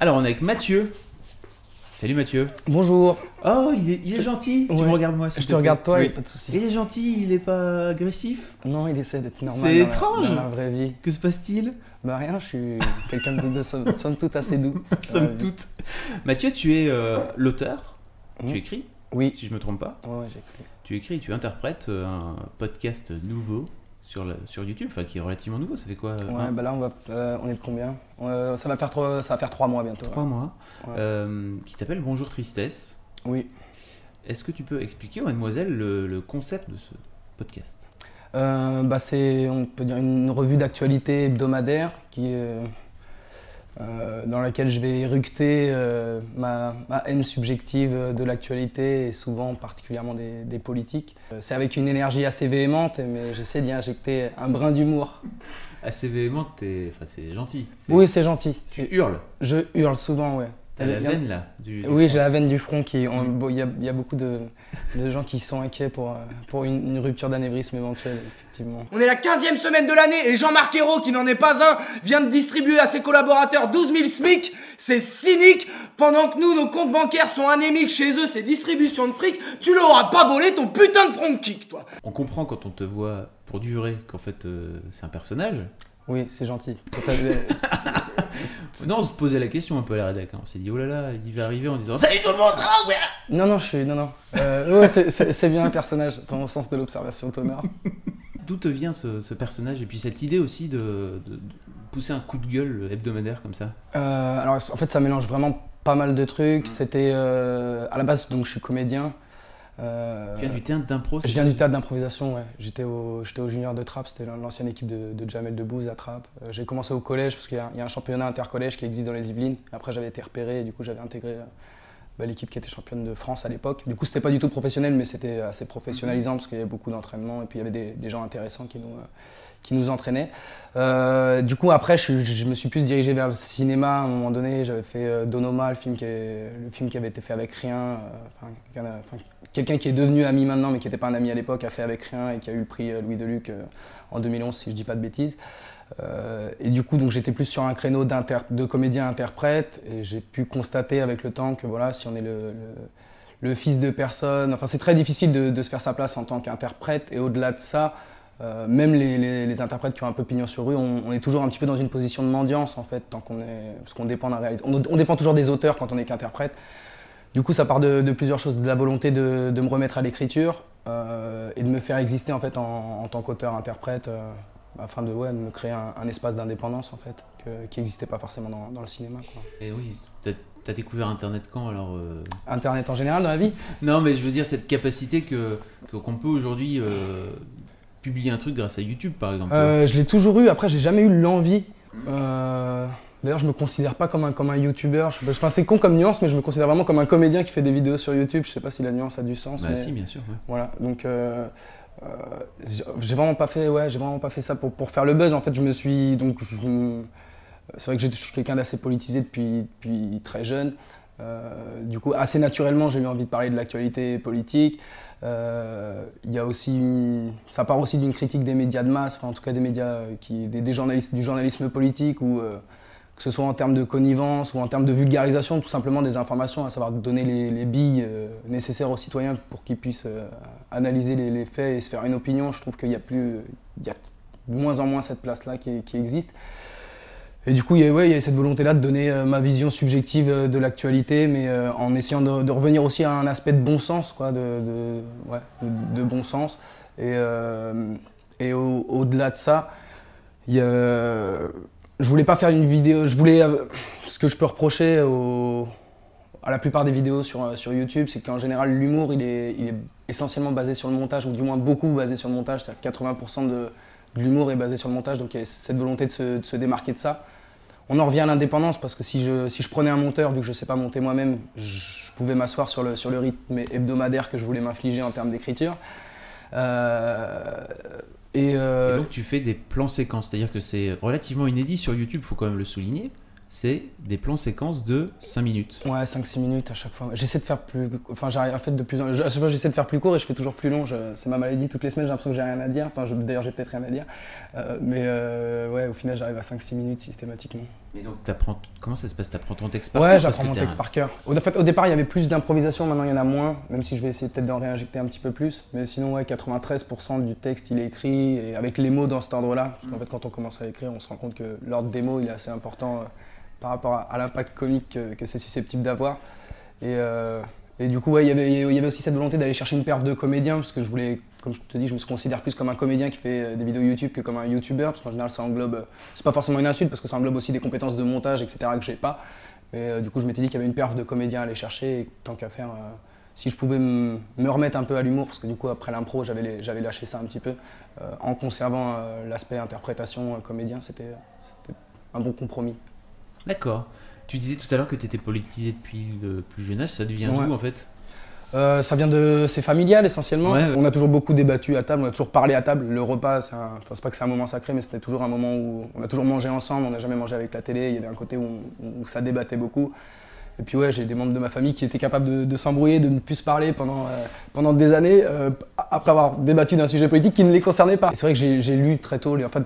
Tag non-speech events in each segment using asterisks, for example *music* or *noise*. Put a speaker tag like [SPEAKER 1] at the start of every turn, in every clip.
[SPEAKER 1] Alors, on est avec Mathieu. Salut Mathieu.
[SPEAKER 2] Bonjour.
[SPEAKER 1] Oh, il est, il est gentil. Tu me regardes moi.
[SPEAKER 2] Je
[SPEAKER 1] te
[SPEAKER 2] regarde toi,
[SPEAKER 1] Oui.
[SPEAKER 2] pas de souci.
[SPEAKER 1] Il est gentil, il est pas agressif.
[SPEAKER 2] Non, il essaie d'être normal.
[SPEAKER 1] C'est
[SPEAKER 2] la-
[SPEAKER 1] étrange.
[SPEAKER 2] Dans la vraie vie.
[SPEAKER 1] Que se passe-t-il?
[SPEAKER 2] Bah rien, je suis quelqu'un de, de somme, *laughs* somme toute assez doux. *laughs*
[SPEAKER 1] Somme toute. Mathieu, tu es euh, l'auteur. Tu écris,
[SPEAKER 2] Oui.
[SPEAKER 1] si je me trompe pas.
[SPEAKER 2] Ouais, ouais, j'ai écrit.
[SPEAKER 1] Tu écris, tu interprètes euh, un podcast nouveau sur, sur YouTube, enfin qui est relativement nouveau. Ça fait quoi euh,
[SPEAKER 2] Ouais,
[SPEAKER 1] un-
[SPEAKER 2] bah là, on, va, euh, on est de combien? Euh, ça, va faire trois, ça va faire trois mois bientôt.
[SPEAKER 1] Trois mois.
[SPEAKER 2] Ouais.
[SPEAKER 1] qui s'appelle Bonjour Tristesse.
[SPEAKER 2] Oui.
[SPEAKER 1] Est-ce que tu peux expliquer, mademoiselle, le, le concept de ce podcast?
[SPEAKER 2] Bah, c'est, on peut dire, une revue d'actualité hebdomadaire qui est, dans laquelle je vais éructer euh, ma, ma haine subjective de l'actualité et souvent particulièrement des, des politiques. Euh, C'est avec une énergie assez véhémente, mais j'essaie d'y injecter un brin d'humour.
[SPEAKER 1] Assez véhémente, enfin, c'est gentil.
[SPEAKER 2] Oui, c'est gentil.
[SPEAKER 1] Tu hurles.
[SPEAKER 2] Je hurle souvent, ouais.
[SPEAKER 1] T'as la
[SPEAKER 2] a-
[SPEAKER 1] veine là. Du, du
[SPEAKER 2] Oui, j'ai la veine du front qui. on-
[SPEAKER 1] Mm.
[SPEAKER 2] bon, Il y, a, il y a beaucoup de, de gens qui sont inquiets pour, euh, pour une, une rupture d'anévrisme éventuelle, effectivement.
[SPEAKER 3] On est la 15e semaine de l'année et Jean-Marc Ayrault, qui n'en est pas un, vient de distribuer à ses collaborateurs 12 000 SMIC. C'est cynique. Pendant que nous, nos comptes bancaires sont anémiques chez eux, c'est distribution de fric. Tu leur auras pas volé ton putain de front kick, toi.
[SPEAKER 1] On comprend quand on te voit pour du vrai qu'en fait euh, c'est un personnage.
[SPEAKER 2] Oui, c'est gentil. *laughs*
[SPEAKER 1] Non, on se posait la question un peu à la rédac. hein. On s'est dit, oh là là, il va arriver en disant Salut tout le monde ah, ouais.
[SPEAKER 2] non, non, je suis. Non, non. Euh, ouais, c'est- bien un personnage, dans le sens de l'observation tonnerre. *laughs*
[SPEAKER 1] D'où te vient ce, ce personnage Et puis cette idée aussi de, de- de pousser un coup de gueule hebdomadaire comme ça?
[SPEAKER 2] Euh, alors, en fait, ça mélange vraiment pas mal de trucs. C'était. euh, à la base, donc, je suis comédien. Euh,
[SPEAKER 1] Tu viens du théâtre d'impro
[SPEAKER 2] Je viens du théâtre d'improvisation, ouais. J'étais au, au junior de Trappes, c'était l'ancienne équipe de, de Jamel Debbouze à Trappes. Euh, j'ai commencé au collège parce qu'il y, a- il y a un championnat intercollège qui existe dans les Yvelines. Après, j'avais été repéré et du coup, j'avais intégré euh, bah, l'équipe qui était championne de France à l'époque. Du coup, c'était pas du tout professionnel, mais c'était assez professionnalisant parce qu'il y avait beaucoup d'entraînement et puis il y avait des, des gens intéressants qui nous, euh, qui nous entraînaient. Euh, du coup, après, je, je me suis plus dirigé vers le cinéma. À un moment donné, j'avais fait euh, Donoma, le film, qui est- le film qui avait été fait avec rien. enfin, quelqu'un qui est devenu ami maintenant, mais qui n'était pas un ami à l'époque, a fait avec rien et qui a eu le prix euh, Louis Deluc euh, en 2011, si je dis pas de bêtises. Euh, et du coup, donc j'étais plus sur un créneau de comédien-interprète et j'ai pu constater avec le temps que voilà, si on est le, fils de personne, enfin c'est très difficile de, se faire sa place en tant qu'interprète et au-delà de ça, même les, interprètes qui ont un peu pignon sur rue, on, on est toujours un petit peu dans une position de mendiance en fait, tant qu'on est, parce qu'on dépend d'un réalisateur. On, on dépend toujours des auteurs quand on est qu'interprète. Du coup, ça part de, de plusieurs choses, de la volonté de, de me remettre à l'écriture euh, et de me faire exister en fait en, en tant qu'auteur-interprète, euh, afin de, ouais, de me créer un, un espace d'indépendance en fait, que- qui n'existait pas forcément dans, dans le cinéma. quoi.
[SPEAKER 1] Et oui, t'as as découvert Internet quand alors euh?
[SPEAKER 2] Internet en général dans la vie?
[SPEAKER 1] Non, mais je veux dire cette capacité que qu'on peut aujourd'hui publier un truc grâce à YouTube par exemple.
[SPEAKER 2] Euh, Je l'ai toujours eu, après j'ai jamais eu l'envie. D'ailleurs, je me considère pas comme un, comme un youtubeur. Enfin, c'est con comme nuance, mais je me considère vraiment comme un comédien qui fait des vidéos sur YouTube. Je sais pas si la nuance a du sens.
[SPEAKER 1] bah
[SPEAKER 2] mais...
[SPEAKER 1] si, bien sûr. ouais.
[SPEAKER 2] Voilà, donc euh, euh, j'ai j'ai vraiment pas fait, ouais, j'ai vraiment pas fait ça pour, pour faire le buzz. En fait, je me suis donc, c'est vrai que je suis quelqu'un d'assez politisé depuis, depuis très jeune. Euh, du coup, assez naturellement, j'ai eu envie de parler de l'actualité politique. Euh, Il y a aussi, une- ça part aussi d'une critique des médias de masse, enfin en tout cas des médias qui, des, des journalistes, du journalisme politique ou euh, que ce soit en termes de connivence ou en termes de vulgarisation, tout simplement des informations, à savoir donner les, les billes euh, nécessaires aux citoyens pour qu'ils puissent euh, analyser les, faits et se faire une opinion. Je trouve qu'il y a plus, il y a de moins en moins cette place-là qui, existe. Et du coup, il y a, ouais, il y a cette volonté-là de donner euh, ma vision subjective de l'actualité, mais en essayant de, revenir aussi à un aspect de bon sens, quoi, de, ouais, de- bon sens. Et, et au- au-delà de ça, il y a, je voulais pas faire une vidéo. Je voulais. euh, ce que je peux reprocher à la plupart des vidéos sur, euh, sur YouTube, c'est qu'en général, l'humour, il est, essentiellement basé sur le montage, ou du moins beaucoup basé sur le montage. C'est-à-dire que 80% de, l'humour est basé sur le montage, donc il y a cette volonté de se, de se démarquer de ça. on en revient à l'indépendance parce que si je, si je prenais un monteur, vu que je ne sais pas monter moi-même, je, pouvais m'asseoir sur le, sur le rythme hebdomadaire que je voulais m'infliger en termes d'écriture.
[SPEAKER 1] Euh, et, euh, et, donc tu fais des plans séquences, c'est-à-dire que c'est relativement inédit sur YouTube, faut quand même le souligner c'est des plans séquences de 5 minutes.
[SPEAKER 2] Ouais, 5-6 minutes à chaque fois. J'essaie de faire plus. Enfin, j'arrive en fait de plus. À chaque fois, j'essaie de faire plus court et je fais toujours plus long. C'est ma maladie. Toutes les semaines, j'ai l'impression que j'ai rien à dire. Enfin, d'ailleurs, j'ai peut-être rien à dire. Euh, mais euh, ouais, au final, j'arrive à 5-6 minutes systématiquement.
[SPEAKER 1] Mais donc, apprends... comment ça se passe? T'apprends ton texte par
[SPEAKER 2] cœur Ouais, j'apprends mon texte par cœur. Au, fait, au départ, il y avait plus d'improvisation. Maintenant, il y en a moins. Même si je vais essayer peut-être d'en réinjecter un petit peu plus. Mais sinon, ouais, 93% du texte, il est écrit et avec les mots dans cet ordre-là. Parce qu'en fait, quand on commence à écrire, on se rend compte que l'ordre des mots, il est assez important. Euh, par rapport à, l'impact comique que, c'est susceptible d'avoir. Et, euh, du coup, il y avait aussi cette volonté d'aller chercher une perf de comédien, parce que je voulais, comme je te dis, je me considère plus comme un comédien qui fait euh, des vidéos YouTube que comme un YouTuber, parce qu'en général, ça englobe, c'est pas forcément une insulte, parce que ça englobe aussi des compétences de montage, etc., que j'ai pas. Euh, du coup, je m'étais dit qu'il y avait une perf de comédien à aller chercher, et tant qu'à faire, si je pouvais me remettre un peu à l'humour, parce que du coup, après l'impro, j'avais lâché ça un petit peu, en conservant l'aspect interprétation comédien, c'était un bon compromis.
[SPEAKER 1] D'accord. Tu disais tout à l'heure que tu étais politisé depuis le plus jeune âge. Ça devient d'où en fait?
[SPEAKER 2] Euh, ça vient de. C'est familial essentiellement. On a toujours beaucoup débattu à table, on a toujours parlé à table. Le repas, c'est enfin, pas que c'est un moment sacré, mais c'était toujours un moment où on a toujours mangé ensemble, on n'a jamais mangé avec la télé. Il y avait un côté où, ça débattait beaucoup. Et puis ouais, j'ai des membres de ma famille qui étaient capables de, s'embrouiller, de ne plus se parler pendant, euh, pendant des années, euh, après avoir débattu d'un sujet politique qui ne les concernait pas. C'est vrai que j'ai lu très tôt, les, en fait,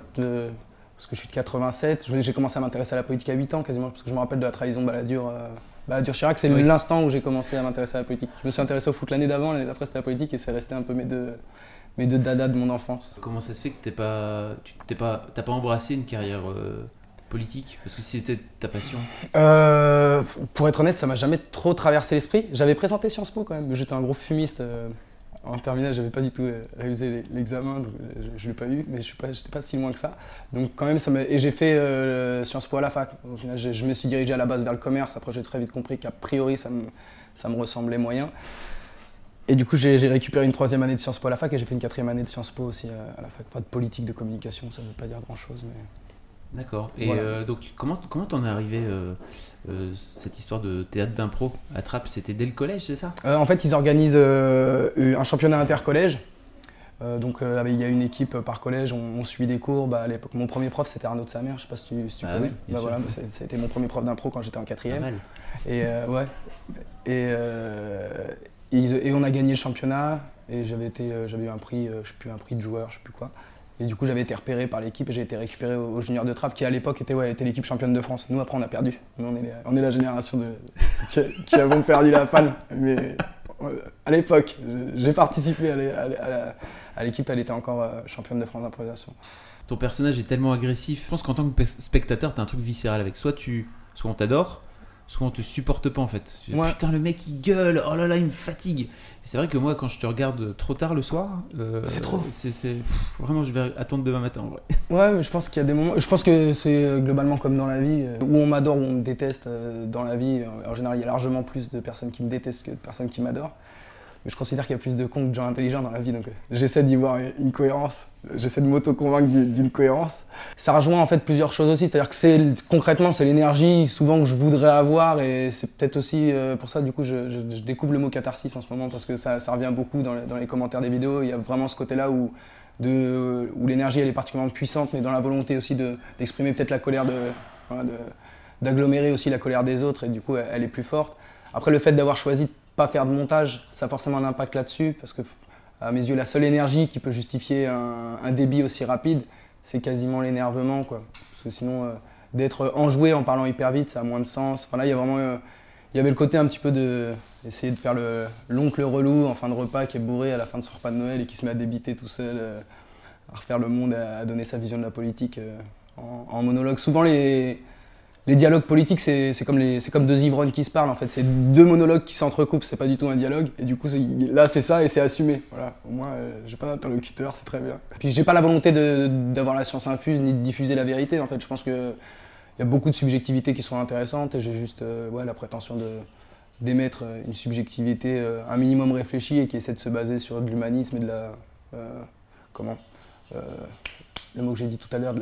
[SPEAKER 2] parce que je suis de 87. J'ai commencé à m'intéresser à la politique à 8 ans quasiment, parce que je me rappelle de la trahison Balladur. Euh, Balladur-Chirac, c'est l'instant où j'ai commencé à m'intéresser à la politique. Je me suis intéressé au foot l'année d'avant, l'année d'après c'était la politique, et c'est resté un peu mes deux, mes deux dadas de mon enfance.
[SPEAKER 1] Comment ça se fait que tu pas, pas, pas embrassé une carrière euh, politique? Parce que c'était ta passion
[SPEAKER 2] euh, Pour être honnête, ça m'a jamais trop traversé l'esprit. J'avais présenté Sciences Po quand même, j'étais un gros fumiste en terminale, j'avais pas du tout euh, révisé l'examen, euh, je, ne l'ai pas eu, mais je n'étais pas, si loin que ça. Donc quand même, et j'ai fait euh, Sciences Po à la fac. Au je, me suis dirigé à la base vers le commerce. Après, j'ai très vite compris qu'a priori, ça me, ressemblait moyen. Et du coup, j'ai récupéré une troisième année de Sciences Po à la fac et j'ai fait une quatrième année de Sciences Po aussi à la fac. Pas de politique de communication, ça ne veut pas dire grand-chose, mais...
[SPEAKER 1] D'accord. Et euh, donc, comment comment t'en es arrivé euh, euh, cette histoire de théâtre d'impro à Trappes? C'était dès le collège, c'est ça?
[SPEAKER 2] En fait, ils organisent un championnat intercollège. donc, il y a une équipe par collège, on, suit des cours. Bah, à l'époque, mon premier prof, c'était Arnaud de Samer, je sais pas si tu, si tu ah connais. bah, voilà, c'était mon premier prof d'impro quand j'étais en quatrième. Mal. Et ouais. Et, et, on a gagné le championnat. Et j'avais été, j'avais eu un prix, je sais plus, un prix de joueur, je sais plus quoi. Et du coup, j'avais été repéré par l'équipe et j'ai été récupéré au, junior de Trappes, qui à l'époque était, ouais, était l'équipe championne de France. Nous, après, on a perdu. Nous, on est, la génération de, qui, avons perdu la panne. Mais euh, à l'époque, j'ai participé à l'équipe, elle était encore euh, championne de France d'improvisation.
[SPEAKER 1] Ton personnage est tellement agressif. Je pense qu'en tant que spectateur, tu as un truc viscéral avec. Soit, tu, soit on t'adore, soit on te supporte pas en fait. Putain, le mec il gueule, oh là là, il me fatigue. C'est vrai que moi, quand je te regarde trop tard le soir,
[SPEAKER 2] euh, c'est trop.
[SPEAKER 1] C'est vraiment, je vais attendre demain matin en vrai. *laughs*
[SPEAKER 2] Ouais, mais je pense qu'il y a des moments. Je pense que c'est euh, globalement comme dans la vie, euh, où on m'adore, où on me déteste. Dans la vie, en général, il y a largement plus de personnes qui me détestent que de personnes qui m'adorent. Mais je considère qu'il y a plus de cons que de gens intelligents dans la vie, donc euh, j'essaie d'y voir une cohérence. J'essaie de m'auto-convaincre d'une cohérence. Ça rejoint en fait plusieurs choses aussi, c'est-à-dire que concrètement c'est l'énergie souvent que je voudrais avoir et c'est peut-être aussi euh, pour ça du coup je, découvre le mot catharsis en ce moment parce que ça, revient beaucoup dans les, commentaires des vidéos. Il y a vraiment ce côté-là où, l'énergie elle est particulièrement puissante, mais dans la volonté aussi d'exprimer peut-être la colère de, d'agglomérer aussi la colère des autres et du coup elle est plus forte. Après le fait d'avoir choisi pas faire de montage, ça a forcément un impact là-dessus, parce que à mes yeux, la seule énergie qui peut justifier un, débit aussi rapide, c'est quasiment l'énervement, quoi. Parce que sinon, euh, d'être enjoué en parlant hyper vite, ça a moins de sens. Enfin là, il y vraiment, euh, y avait le côté un petit peu de essayer de faire le l'oncle relou en fin de repas qui est bourré à la fin de son repas de Noël et qui se met à débiter tout seul, euh, à refaire le monde, à, donner sa vision de la politique en, en, monologue. Souvent les les dialogues politiques, c'est comme, comme deux ivrognes qui se parlent en fait. C'est deux monologues qui s'entrecoupent, c'est pas du tout un dialogue. Et du coup, là, c'est ça et c'est assumé. Au moins, euh, j'ai pas d'interlocuteur, c'est très bien. Puis j'ai pas la volonté d'avoir la science infuse ni de diffuser la vérité. En fait, je pense qu'il y a beaucoup de subjectivités qui sont intéressantes et j'ai juste euh, la prétention d'émettre une subjectivité euh, un minimum réfléchie et qui essaie de se baser sur de l'humanisme et de la. comment le mot que j'ai dit tout à l'heure,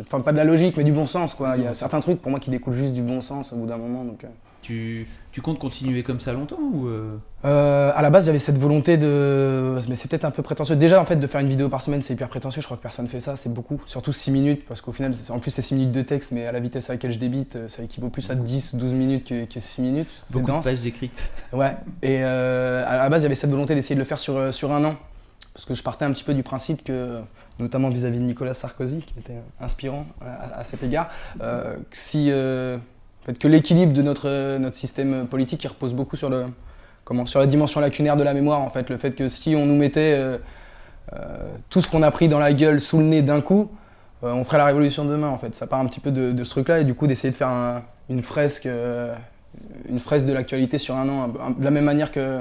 [SPEAKER 2] enfin pas de la logique, mais du bon sens. Quoi. Il y a certains trucs pour moi qui découlent juste du bon sens au bout d'un moment. Donc,
[SPEAKER 1] tu, tu, comptes continuer comme ça longtemps ou
[SPEAKER 2] euh... Euh, À la base, j'avais cette volonté de. Mais c'est peut-être un peu prétentieux. Déjà, en fait, de faire une vidéo par semaine, c'est hyper prétentieux. Je crois que personne fait ça. C'est beaucoup. Surtout 6 minutes, parce qu'au final, en plus, c'est 6 minutes de texte, mais à la vitesse à laquelle je débite, euh, ça équivaut plus à 10 ou 12 minutes que, que 6 minutes.
[SPEAKER 1] Beaucoup dense. de pages décrites. *laughs*
[SPEAKER 2] Ouais. Et euh, à la base, j'avais cette volonté d'essayer de le faire sur, euh, sur un an. Parce que je partais un petit peu du principe que, notamment vis-à-vis de Nicolas Sarkozy, qui était inspirant à, cet égard, euh, si fait, que l'équilibre de notre, notre système politique il repose beaucoup sur, le, comment, sur la dimension lacunaire de la mémoire. En fait. Le fait que si on nous mettait euh, euh, tout ce qu'on a pris dans la gueule sous le nez d'un coup, euh, on ferait la révolution de demain. En fait. Ça part un petit peu de, ce truc-là et du coup d'essayer de faire une, fresque, une fresque de l'actualité sur un an. De la même manière que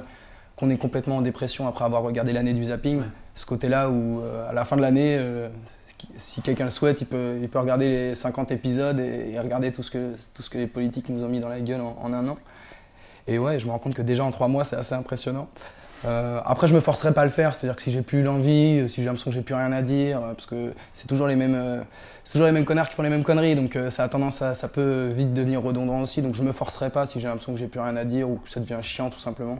[SPEAKER 2] qu'on est complètement en dépression après avoir regardé l'année du zapping. Ce côté-là où à la fin de l'année, si quelqu'un le souhaite, il peut, regarder les 50 épisodes et, regarder tout ce, que, les politiques nous ont mis dans la gueule en, un an. Et ouais, je me rends compte que déjà en trois mois, c'est assez impressionnant. Euh, après, je me forcerai pas à le faire, c'est-à-dire que si j'ai plus l'envie, si j'ai l'impression que j'ai plus rien à dire, parce que c'est toujours les mêmes, euh, toujours les mêmes connards qui font les mêmes conneries, donc euh, ça a tendance à, ça peut vite devenir redondant aussi. Donc je me forcerai pas si j'ai l'impression que j'ai plus rien à dire ou que ça devient chiant tout simplement.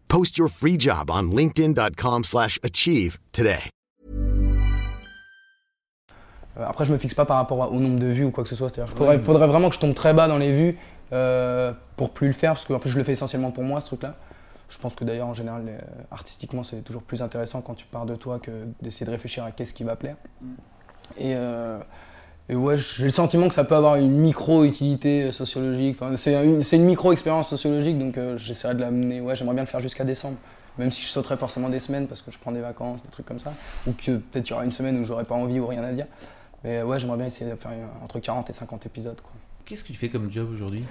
[SPEAKER 4] Post your free job on linkedin.com/achieve today.
[SPEAKER 2] Euh, après, je me fixe pas par rapport au nombre de vues ou quoi que ce soit. Il faudrait, faudrait, vraiment que je tombe très bas dans les vues euh, pour plus le faire, parce que en fait, je le fais essentiellement pour moi, ce truc-là. Je pense que d'ailleurs, en général, euh, artistiquement, c'est toujours plus intéressant quand tu pars de toi que d'essayer de réfléchir à qu'est-ce qui va plaire. Mm. Et, et ouais, j'ai le sentiment que ça peut avoir une micro-utilité sociologique. Enfin, c'est une, une micro-expérience sociologique, donc j'essaierai de l'amener. Ouais, j'aimerais bien le faire jusqu'à décembre même si je sauterais forcément des semaines parce que je prends des vacances, des trucs comme ça, ou que peut-être il y aura une semaine où j'aurais pas envie ou rien à dire. Mais ouais, j'aimerais bien essayer de faire entre 40 et 50 épisodes.
[SPEAKER 1] Qu'est-ce que tu fais comme job aujourd'hui?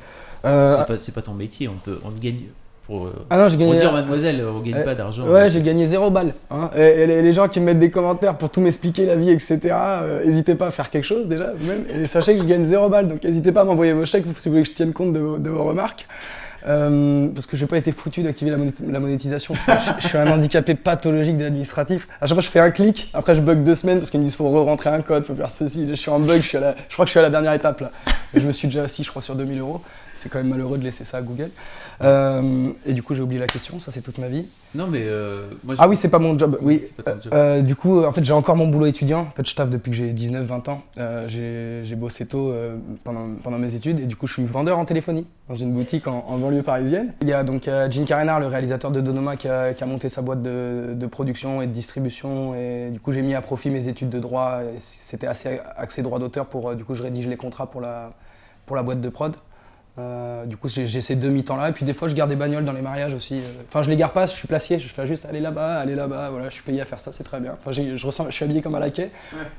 [SPEAKER 1] Euh, C'est pas, ton métier, on peut on gagne. Pour, euh,
[SPEAKER 2] ah non, j'ai.
[SPEAKER 1] Pour dire mademoiselle, on gagne pas d'argent.
[SPEAKER 2] Ouais, j'ai gagné zéro balle. Hein. Et, les, gens qui me mettent des commentaires pour tout m'expliquer la vie, etc., n'hésitez euh, pas à faire quelque chose déjà, même. Et sachez que je gagne zéro balle, donc n'hésitez pas à m'envoyer vos chèques si vous voulez que je tienne compte de, de vos remarques. Euh, parce que je n'ai pas été foutu d'activer la, monétisation. *laughs* je, suis un handicapé pathologique de l'administratif. À chaque fois, je fais un clic, après je bug deux semaines parce qu'ils me disent faut re-rentrer un code, faut faire ceci. Je suis en bug, je, suis à je crois que je suis à la dernière étape là. je me suis déjà assis, je crois, sur 2000 euros. C'est quand même malheureux de laisser ça à Google. Euh, et du coup, j'ai oublié la question, ça c'est toute ma vie.
[SPEAKER 1] Non, mais euh,
[SPEAKER 2] moi, Ah oui, c'est pas mon job. Oui. Euh, du coup, en fait, j'ai encore mon boulot étudiant. En fait, je taffe depuis que j'ai 19-20 ans. j'ai bossé tôt pendant, pendant mes études et du coup, je suis vendeur en téléphonie dans une boutique en, banlieue parisienne. Il y a donc Jean Carénard, le réalisateur de Donoma, qui a, qui a monté sa boîte de, de, production et de distribution. Et du coup, j'ai mis à profit mes études de droit. C'était assez axé droit d'auteur pour, du coup, je rédige les contrats pour la, pour la boîte de prod. Euh, du coup, j'ai ces demi-temps-là. Et puis des fois, je garde des bagnoles dans les mariages aussi. Euh. Enfin, je les garde pas, je suis placier. Je fais juste aller là-bas, aller là-bas. Voilà, je suis payé à faire ça, c'est très bien. Enfin, je, ressens, je suis habillé comme un laquais.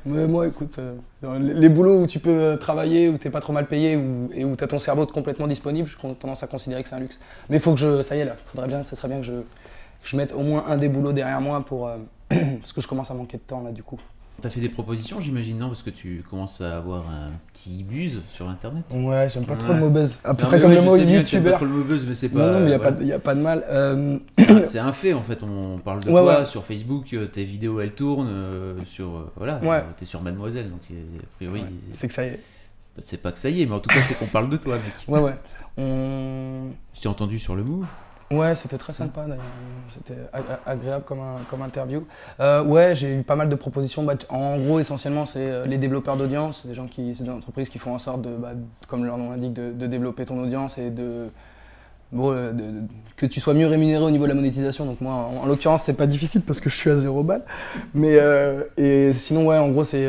[SPEAKER 2] Mais moi, écoute, euh, les, boulots où tu peux travailler, où tu n'es pas trop mal payé et où tu as ton cerveau complètement disponible, j'ai tendance à considérer que c'est un luxe. Mais il faut que je. Ça y est, là, faudrait bien, ça serait bien que je, je mette au moins un des boulots derrière moi pour. *clears throat* parce que je commence à manquer de temps là, du coup.
[SPEAKER 1] T'as fait des propositions, j'imagine, non? Parce que tu commences à avoir un petit buzz sur Internet.
[SPEAKER 2] Ouais, j'aime pas trop le mot buzz. À peu près comme le mot youtubeur.
[SPEAKER 1] pas trop le mot buzz, mais c'est pas.
[SPEAKER 2] Non, mais il n'y a, pas de mal. Euh,
[SPEAKER 1] c'est un fait, en fait. On parle de toi sur Facebook, euh, tes vidéos, elles tournent. Euh, sur, voilà, ouais. t'es sur Mademoiselle, donc a priori.
[SPEAKER 2] C'est que ça y est.
[SPEAKER 1] C'est pas que ça y est, mais en tout cas, c'est qu'on parle de toi, mec.
[SPEAKER 2] Ouais, ouais. On...
[SPEAKER 1] Je t'ai entendu sur le move?
[SPEAKER 2] Ouais, c'était très sympa d'ailleurs. C'était agréable comme, comme interview. Euh, ouais, j'ai eu pas mal de propositions. Bah, en gros, essentiellement, c'est euh, les développeurs d'audience. Des gens qui, c'est des entreprises qui font en sorte de, bah, comme leur nom l'indique, de, développer ton audience et de, bon, euh, que tu sois mieux rémunéré au niveau de la monétisation. Donc moi, en, l'occurrence, c'est pas difficile parce que je suis à zéro balle. Mais et sinon, ouais, en gros, c'est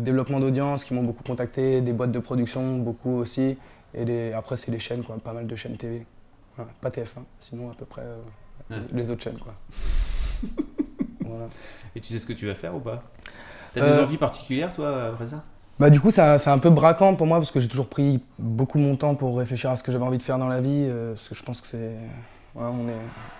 [SPEAKER 2] développement d'audience qui m'ont beaucoup contacté, des boîtes de production, beaucoup aussi. Et après, c'est les chaînes, quoi, pas mal de chaînes TV pas TF1, sinon à peu près euh, les autres chaînes. Quoi. *laughs*
[SPEAKER 1] Et tu sais ce que tu vas faire ou pas? T'as des envies particulières toi après ça
[SPEAKER 2] bah, du coup, c'est un, peu braquant pour moi parce que j'ai toujours pris beaucoup mon temps pour réfléchir à ce que j'avais envie de faire dans la vie. Euh, parce que je pense que c'est. on, est,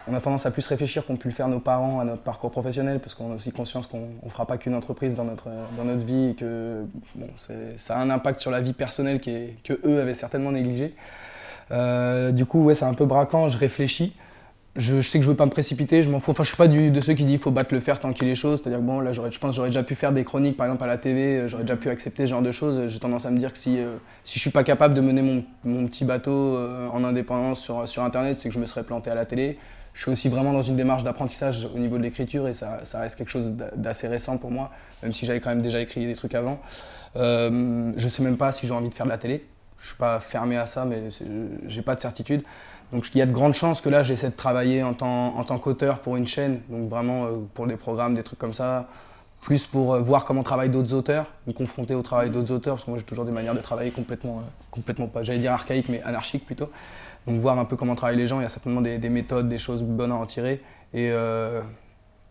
[SPEAKER 2] on a tendance à plus réfléchir qu'ont pu le faire nos parents à notre parcours professionnel parce qu'on a aussi conscience qu'on ne fera pas qu'une entreprise dans notre, dans notre vie et que bon, ça a un impact sur la vie personnelle qui est, que eux avaient certainement négligé. Euh, du coup, ouais, c'est un peu braquant, je réfléchis je, sais que je veux pas me précipiter, je m'en fous. Enfin, je suis pas de ceux qui disent qu'il faut battre le fer tant qu'il est chaud. C'est-à-dire que bon, là, je pense j'aurais déjà pu faire des chroniques, par exemple, à la TV, euh, j'aurais déjà pu accepter ce genre de choses. J'ai tendance à me dire que si, euh, si je suis pas capable de mener mon, petit bateau euh, en indépendance sur, Internet, c'est que je me serais planté à la télé. Je suis aussi vraiment dans une démarche d'apprentissage au niveau de l'écriture et ça, ça, reste quelque chose d'assez récent pour moi, même si j'avais quand même déjà écrit des trucs avant. Je sais même pas si j'ai envie de faire de la télé. Je suis pas fermé à ça, mais j'ai pas de certitude. Donc il y a de grandes chances que là j'essaie de travailler en tant, qu'auteur pour une chaîne, donc vraiment euh, pour des programmes, des trucs comme ça, plus pour euh, voir comment travaillent d'autres auteurs, me confronter au travail d'autres auteurs, parce que moi j'ai toujours des manières de travailler complètement, euh, complètement pas, j'allais dire archaïques, mais anarchiques plutôt. Donc voir un peu comment travaillent les gens, il y a certainement des, méthodes, des choses bonnes à en tirer. Et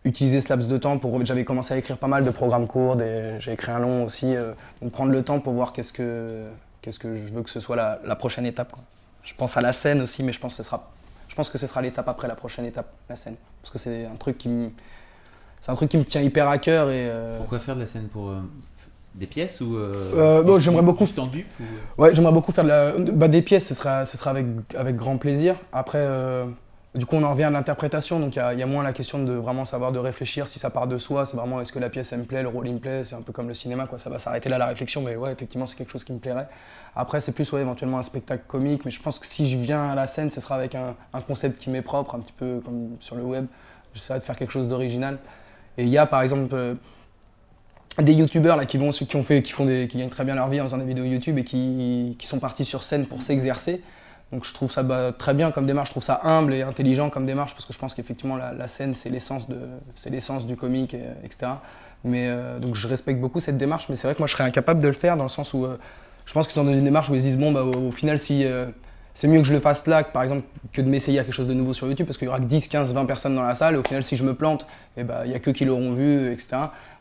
[SPEAKER 2] utiliser ce laps de temps pour. J'avais commencé à écrire pas mal de programmes courts, j'ai écrit un long aussi. donc prendre le temps pour voir qu'est-ce que, qu'est-ce que je veux que ce soit la, la prochaine étape. Quoi. Je pense à la scène aussi, mais je pense que ce sera, je pense que ce sera l'étape après la prochaine étape, la scène. Parce que c'est un truc qui me, c'est un truc qui me tient hyper à cœur et. Euh,
[SPEAKER 1] Pourquoi faire de la scène pour euh, des pièces ou
[SPEAKER 2] euh, bon, j'aimerais beaucoup.
[SPEAKER 1] Tendu,
[SPEAKER 2] Ouais, j'aimerais beaucoup faire de la, bah, des pièces. Ce sera, ce sera avec, avec grand plaisir. Après. Du coup, on en revient à l'interprétation, donc il y, a moins la question de vraiment savoir, de réfléchir si ça part de soi, c'est vraiment est-ce que la pièce me plaît, le rôle il me plaît, c'est un peu comme le cinéma, quoi. ça va s'arrêter là la réflexion, mais ouais, effectivement, c'est quelque chose qui me plairait. Après, c'est plus ouais, éventuellement un spectacle comique, mais je pense que si je viens à la scène, ce sera avec un, concept qui m'est propre, un petit peu comme sur le web. J'essaierai de faire quelque chose d'original. Et il y a par exemple euh, des youtubeurs qui vont qui ont fait qui qui gagnent très bien leur vie en faisant des vidéos YouTube et qui sont partis sur scène pour s'exercer. Donc je trouve ça bah, très bien comme démarche, je trouve ça humble et intelligent comme démarche parce que je pense qu'effectivement la, scène c'est l'essence de c'est l'essence du comique etc. Mais euh, donc je respecte beaucoup cette démarche, mais c'est vrai que moi je serais incapable de le faire dans le sens où euh, je pense qu'ils sont dans une démarche où ils se disent bon bah au, final si euh, c'est mieux que je le fasse là par exemple que de m'essayer à quelque chose de nouveau sur YouTube parce qu'il y aura que 10, 15, 20 personnes dans la salle et au final si je me plante eh bah il y a que qui l'auront vu etc.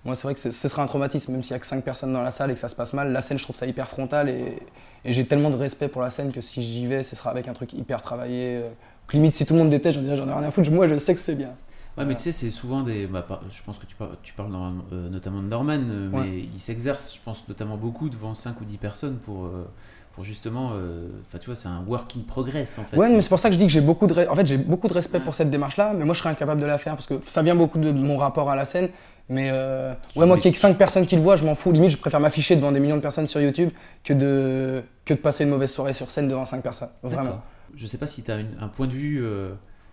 [SPEAKER 2] Moi c'est vrai que ce sera un traumatisme même s'il y a que 5 personnes dans la salle et que ça se passe mal. La scène je trouve ça hyper frontal et, j'ai tellement de respect pour la scène que si j'y vais ce sera avec un truc hyper travaillé. Euh, limite si tout le monde déteste j'en ai rien à foutre. Moi je sais que c'est bien.
[SPEAKER 1] Ouais, mais tu sais, c'est souvent des. Bah, je pense que tu parles, tu parles euh, notamment de Norman, euh, mais il s'exerce, je pense, notamment beaucoup devant 5 ou 10 personnes pour. Euh, pour justement, enfin tu vois, c'est un work in progress en fait.
[SPEAKER 2] Ouais, mais c'est pour ça que je dis que j'ai beaucoup de, en fait, j'ai beaucoup de respect pour cette démarche-là, mais moi je serais incapable de la faire parce que ça vient beaucoup de mon rapport à la scène. Mais ouais, moi qui ai que 5 personnes qui le voient, je m'en fous. Limite, je préfère m'afficher devant des millions de personnes sur YouTube que de, que de passer une mauvaise soirée sur scène devant 5 personnes. Vraiment.
[SPEAKER 1] Je sais pas si tu as un point de vue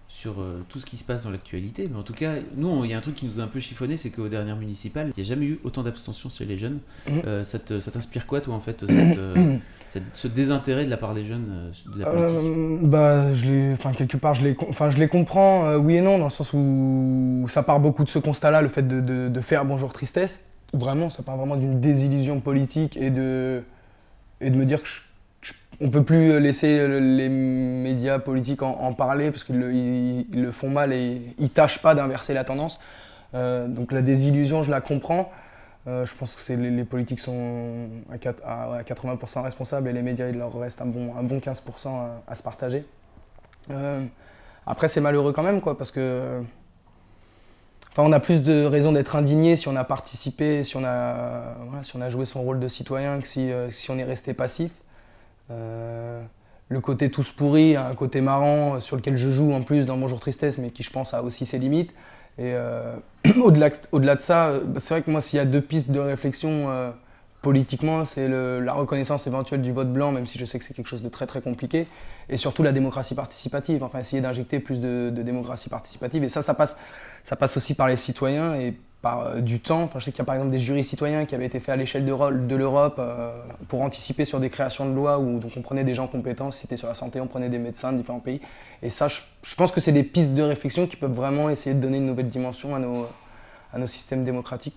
[SPEAKER 1] sur euh, tout ce qui se passe dans l'actualité. Mais en tout cas, nous, il y a un truc qui nous a un peu chiffonné, c'est qu'aux dernières municipales, il n'y a jamais eu autant d'abstention chez les jeunes. Mhm. Euh, ça t'inspire quoi, toi, en fait, euh, *coughs* ce désintérêt de la part des jeunes de la politique?
[SPEAKER 2] bah, je enfin, quelque part, je les, enfin, je les comprends, oui et non, dans le sens où ça part beaucoup de ce constat-là, le fait de, de, faire Bonjour Tristesse. Vraiment, ça part vraiment d'une désillusion politique et de, et de me dire que je on peut plus laisser les médias politiques en, parler parce qu'ils le, font mal et ils tâchent pas d'inverser la tendance. Euh, donc la désillusion, je la comprends. Euh, je pense que les, politiques sont à, 80% responsables et les médias, il leur reste un bon, un bon 15% à, se partager. Euh, après, c'est malheureux quand même, quoi, parce que. Enfin, on a plus de raisons d'être indigné si on a participé, si on a, si on a joué son rôle de citoyen que si on est resté passif. Euh, le côté tous pourri, un côté marrant euh, sur lequel je joue en plus dans Bonjour Tristesse, mais qui je pense a aussi ses limites. Et euh, *clears throat* au-delà, au-delà de ça, c'est vrai que moi, s'il y a deux pistes de réflexion politiquement, c'est la reconnaissance éventuelle du vote blanc, même si je sais que c'est quelque chose de très très compliqué, et surtout la démocratie participative, enfin essayer d'injecter plus de, démocratie participative. Et ça, ça passe, ça passe aussi par les citoyens euh, du temps. Je sais qu'il y a par exemple des jurys citoyens qui avaient été faits à l'échelle de, l'Europe euh, pour anticiper sur des créations de lois où donc on prenait des gens compétents, si c'était sur la santé, on prenait des médecins de différents pays. Et ça, je, pense que c'est des pistes de réflexion qui peuvent vraiment essayer de donner une nouvelle dimension à nos, systèmes démocratiques.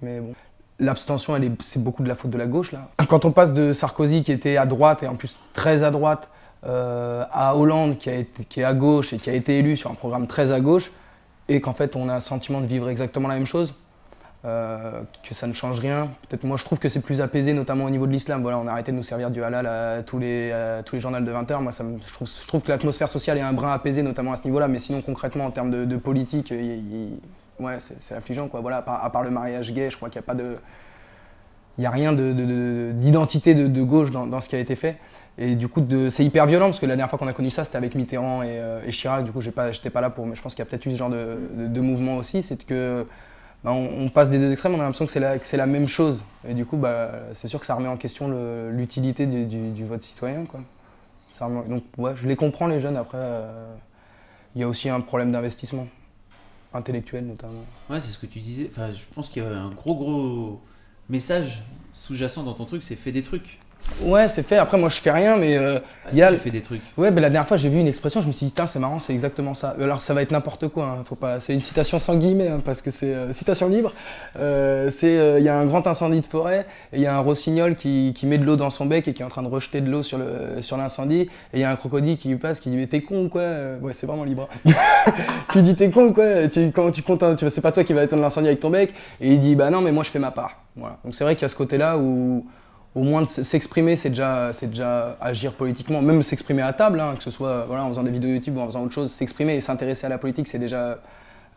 [SPEAKER 2] Mais bon. L'abstention, c'est beaucoup de la faute de la gauche. Là. Quand on passe de Sarkozy, qui était à droite, et en plus très à droite, euh, à Hollande, qui, qui est à gauche et qui a été élu sur un programme très à gauche, et qu'en fait on a un sentiment de vivre exactement la même chose. que ça ne change rien. Peut-être moi je trouve que c'est plus apaisé, notamment au niveau de l'islam. Voilà, on a arrêté de nous servir du halal à tous les, tous les journaux de 20h. Moi ça je, trouve, que l'atmosphère sociale est un brin apaisé, notamment à ce niveau-là. Mais sinon concrètement en termes de, politique, ouais, c'est affligeant. Voilà, à part, le mariage gay, je crois qu'il n'y a pas de... Il n'y a rien d'identité de, de, gauche dans, ce qui a été fait. Et du coup, c'est hyper violent parce que la dernière fois qu'on a connu ça, c'était avec Mitterrand et, euh, Chirac. Du coup, j'étais pas, pas là pour, mais je pense qu'il y a peut-être eu ce genre de, mouvement aussi. C'est que bah, on, passe des deux extrêmes, on a l'impression que c'est la, même chose. Et du coup, bah, c'est sûr que ça remet en question l'utilité du, vote citoyen. Quoi. Donc, ouais, je les comprends, les jeunes. Après, euh, il y a aussi un problème d'investissement, intellectuel notamment.
[SPEAKER 1] Ouais, c'est ce que tu disais. Enfin, je pense qu'il y a un gros, gros message sous-jacent dans ton truc c'est fais des trucs.
[SPEAKER 2] Ouais, c'est fait. Après, moi, je fais rien, mais euh,
[SPEAKER 1] ah, il y a. Tu fais des trucs.
[SPEAKER 2] Ouais, mais la dernière fois, j'ai vu une expression, je me suis dit, c'est marrant, c'est exactement ça. Alors, ça va être n'importe quoi. Hein, faut pas. C'est une citation sans guillemets, hein, parce que c'est euh, citation libre. Euh, c'est, il y a un grand incendie de forêt, et il y a un rossignol qui, qui met de l'eau dans son bec et qui est en train de rejeter de l'eau sur le sur l'incendie. Et il y a un crocodile qui lui passe, qui dit, mais t'es con quoi? Ouais, c'est vraiment libre. *laughs* qui dit, t'es con quoi? Tu, Quand tu comptes, tu c'est pas toi qui vas éteindre l'incendie avec ton bec. Et il dit, bah non, mais moi, je fais ma part. Voilà. Donc c'est vrai qu'il y a ce côté-là où au moins s'exprimer, c'est déjà, c'est déjà agir politiquement, même s'exprimer à table, hein, que ce soit voilà, en faisant des vidéos YouTube ou en faisant autre chose, s'exprimer et s'intéresser à la politique, c'est déjà.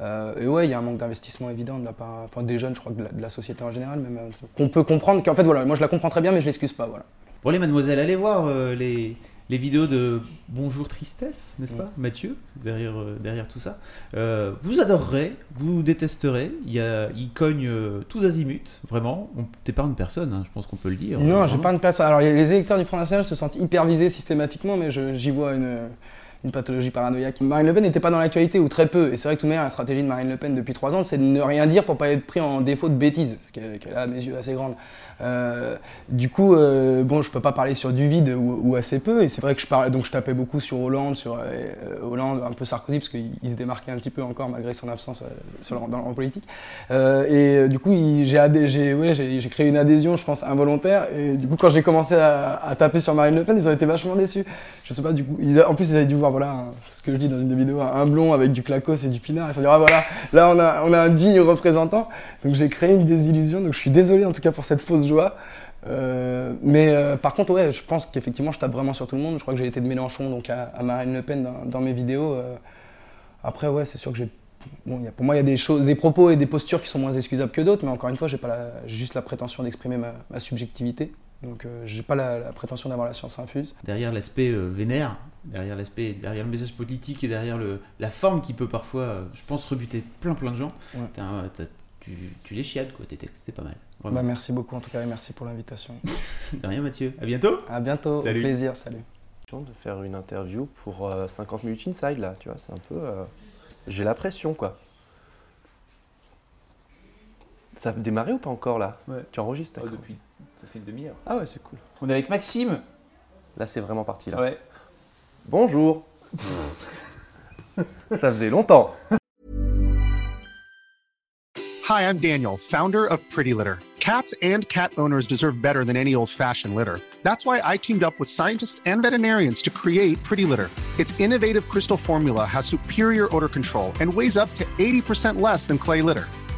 [SPEAKER 2] Euh, et ouais, il y a un manque d'investissement évident de la part enfin, des jeunes, je crois, de la, société en général, même euh, qu'on peut comprendre. Qu'en fait, voilà, moi je la comprends très bien, mais je l'excuse pas. Voilà.
[SPEAKER 1] Bon, les mademoiselles, allez voir euh, les, les vidéos de Bonjour Tristesse, n'est-ce pas, Mathieu, derrière, euh, derrière tout ça. Euh, vous adorerez, vous détesterez. Il, y a, il cogne euh, tous azimuts, vraiment. T'es pas une personne, hein, je pense qu'on peut le dire.
[SPEAKER 2] Non, j'ai pas une personne. Alors, les électeurs du Front National se sentent hyper visés systématiquement, mais j'y vois une, une pathologie paranoïaque. Marine Le Pen n'était pas dans l'actualité ou très peu. Et c'est vrai que tout de même, la stratégie de Marine Le Pen depuis trois ans, c'est de ne rien dire pour pas être pris en défaut de bêtises, qu'elle a à mes yeux assez grande. Euh, du coup, euh, bon, je peux pas parler sur du vide ou, assez peu. Et c'est vrai que je parlais, donc je tapais beaucoup sur Hollande, sur euh, Hollande, un peu Sarkozy, parce qu'il se démarquait un petit peu encore malgré son absence sur le, dans, en politique. et du coup, j'ai créé une adhésion, je pense, involontaire. Et du coup, quand j'ai commencé à, taper sur Marine Le Pen, ils ont été vachement déçus. Je sais pas, du coup, en plus, ils avaient dû voir, voilà, ce que je dis dans une des vidéos, un blond avec du clacos et du pinard. Ils se sont dit, ah voilà, là, on a, un digne représentant. Donc j'ai créé une désillusion. Donc je suis désolé en tout cas pour cette fausse joie. Euh, mais euh, par contre, ouais, je pense qu'effectivement, je tape vraiment sur tout le monde. Je crois que j'ai été de Mélenchon donc à, Marine Le Pen dans, mes vidéos. Euh. après, ouais, c'est sûr que j'ai. Bon, pour moi, il y a des propos et des postures qui sont moins excusables que d'autres, mais encore une fois, j'ai pas juste la prétention d'exprimer ma, subjectivité. Donc, j'ai pas la, prétention d'avoir la science infuse.
[SPEAKER 1] Derrière l'aspect vénère, derrière l'aspect, derrière le message politique et derrière le, la forme qui peut parfois, je pense, rebuter plein plein de gens, tu, les chiades, quoi, tes textes, c'est pas mal.
[SPEAKER 2] Bah, merci beaucoup en tout cas et merci pour l'invitation. *laughs*
[SPEAKER 1] de rien Mathieu, à bientôt
[SPEAKER 2] À bientôt, salut. plaisir, salut.
[SPEAKER 5] De faire une interview pour 50 euh, minutes inside là, tu vois, c'est un peu... Euh, j'ai la pression quoi. Ça a démarré ou pas encore là?
[SPEAKER 1] Ouais.
[SPEAKER 5] Tu enregistres
[SPEAKER 1] oh, Depuis, fait une demi-heure.
[SPEAKER 5] Ah ouais, c'est cool.
[SPEAKER 1] On est avec Maxime.
[SPEAKER 5] Là, c'est vraiment parti là.
[SPEAKER 1] Ouais.
[SPEAKER 5] Bonjour. *laughs* ça faisait longtemps.
[SPEAKER 6] Hi, I'm Daniel, founder of Pretty Litter. Cats and cat owners deserve better than any old-fashioned litter. That's why I teamed up with scientists and veterinarians to create Pretty Litter. Its innovative crystal formula has superior odor control and weighs up to 80% less than clay litter.